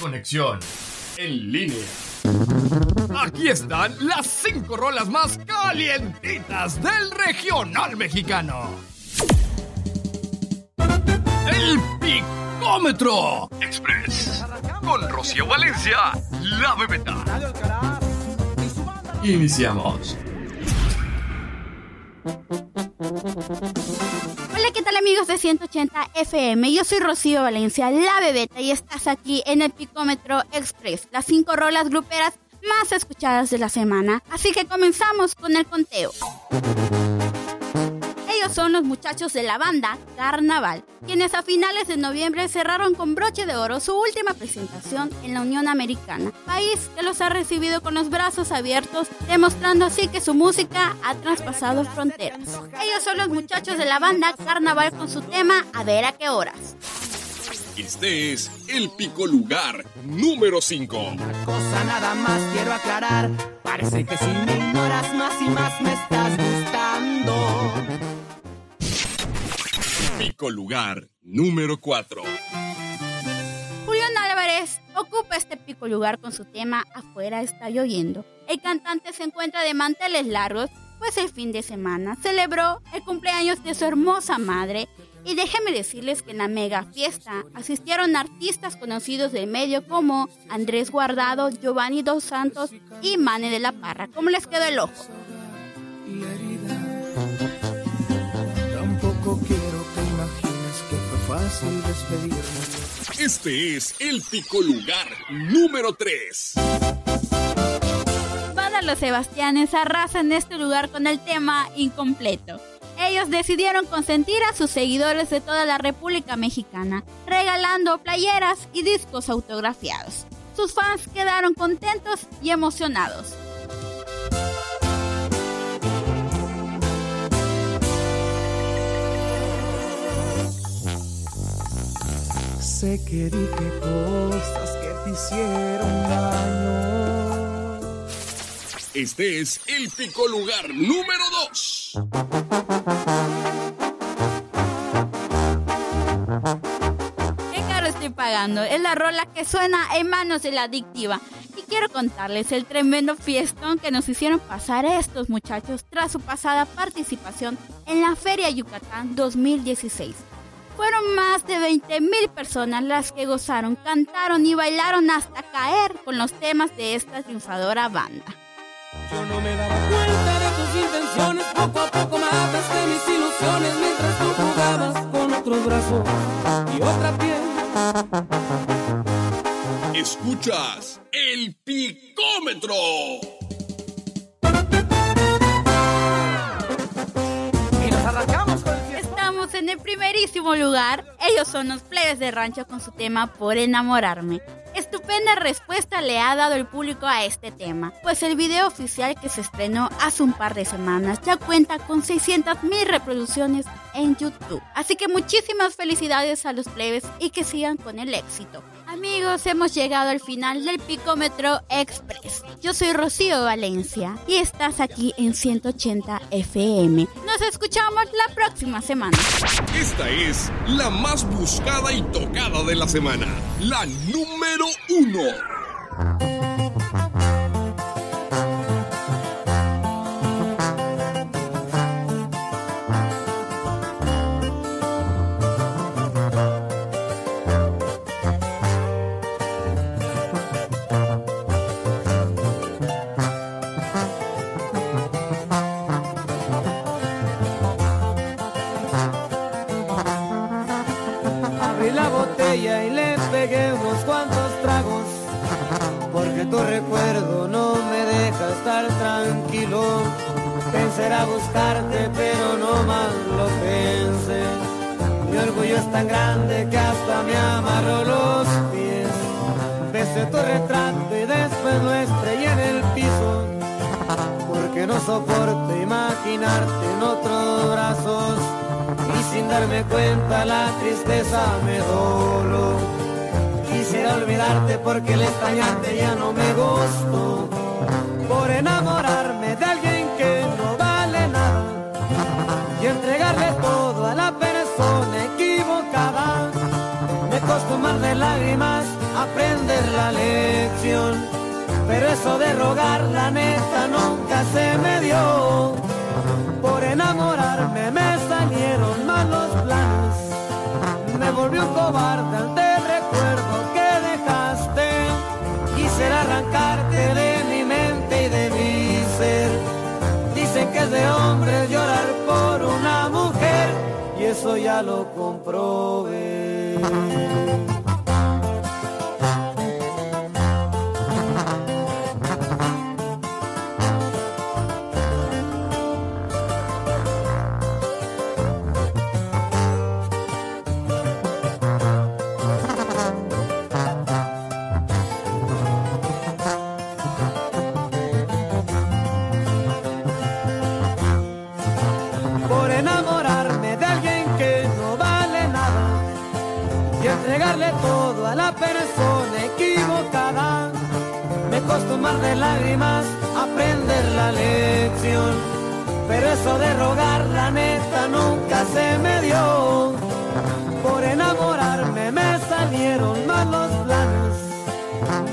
Conexión en línea. Aquí están las cinco rolas más calientitas del regional mexicano. El Picómetro Express con Rocío Valencia, la bebeta. Iniciamos. Hola, ¿qué tal amigos de 180 FM? Yo soy Rocío Valencia, la bebeta, y estás aquí en el Picómetro Express, las cinco rolas gruperas más escuchadas de la semana. Así que comenzamos con el conteo. Ellos son los muchachos de la banda Carnaval, quienes a finales de noviembre cerraron con broche de oro su última presentación en la Unión Americana, país que los ha recibido con los brazos abiertos, demostrando así que su música ha traspasado fronteras. Ellos son los muchachos de la banda Carnaval con su tema A ver a qué horas. Este es el pico lugar número 5. cosa nada más quiero aclarar. Parece que si me ignoras más y más me estás gustando. Pico lugar número 4. Julián Álvarez ocupa este pico lugar con su tema Afuera está lloviendo. El cantante se encuentra de manteles largos, pues el fin de semana celebró el cumpleaños de su hermosa madre y déjenme decirles que en la mega fiesta asistieron artistas conocidos del medio como Andrés Guardado, Giovanni Dos Santos y Mane de la Parra. ¿Cómo les quedó el ojo? Tampoco quiero fácil despedirme. Este es el pico lugar número 3. Banda Los Sebastianes arrasan este lugar con el tema incompleto. Ellos decidieron consentir a sus seguidores de toda la República Mexicana, regalando playeras y discos autografiados. Sus fans quedaron contentos y emocionados. Sé que dije cosas que te hicieron daño. Este es el pico lugar número 2. ¿Qué caro estoy pagando? Es la rola que suena en manos de la adictiva. Y quiero contarles el tremendo fiestón que nos hicieron pasar estos muchachos tras su pasada participación en la Feria Yucatán 2016. Fueron más de 20 mil personas las que gozaron, cantaron y bailaron hasta caer con los temas de esta triunfadora banda. Yo no me daba cuenta de tus intenciones. Poco a poco mataste mis ilusiones mientras tú jugabas con otros brazos y otra piel. Escuchas el picómetro. Y nos arrancamos con el. En el primerísimo lugar. Ellos son los plebes de rancho con su tema Por enamorarme. Estupenda respuesta le ha dado el público a este tema, pues el video oficial que se estrenó hace un par de semanas ya cuenta con 600 mil reproducciones en YouTube. Así que muchísimas felicidades a los plebes y que sigan con el éxito. Amigos, hemos llegado al final del Picómetro Express. Yo soy Rocío Valencia y estás aquí en 180 FM. Nos escuchamos la próxima semana. Esta es la más buscada y tocada de la semana. La número 1. Y le pegué unos cuantos tragos. Porque tu recuerdo no me deja estar tranquilo. Pensé a buscarte, pero no más lo pensé. Mi orgullo es tan grande que hasta me amarró los pies. Besé tu retrato y después lo estrellé en el piso. Porque no soporto imaginarte en otros brazos. Y sin darme cuenta la tristeza me doló. Quisiera olvidarte porque el extrañarte ya no me gustó. Por enamorarme de alguien que no vale nada. Y entregarle todo a la persona equivocada. Me costó más de lágrimas aprender la lección. Pero eso de rogar la neta nunca se me dio. Por enamorarme me salieron malos planes. Me volvió un cobarde ante el recuerdo que dejaste. Quisiera arrancarte de mi mente y de mi ser. Dicen que es de hombre llorar por una mujer y eso ya lo comprobé. Enamorarme de alguien que no vale nada y entregarle todo a la persona equivocada. Me costó mar de lágrimas aprender la lección, pero eso de rogar la neta nunca se me dio. Por enamorarme me salieron malos planes,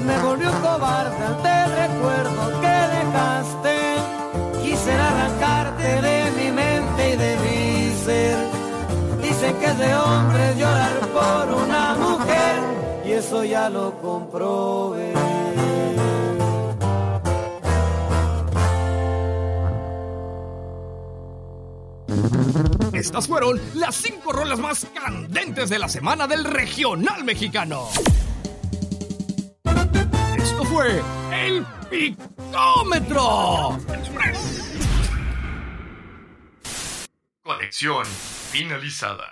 me volvió cobarde ante el lo comprobé. Estas fueron las cinco rolas más candentes de la semana del regional mexicano. Esto fue el Picómetro. Conexión finalizada.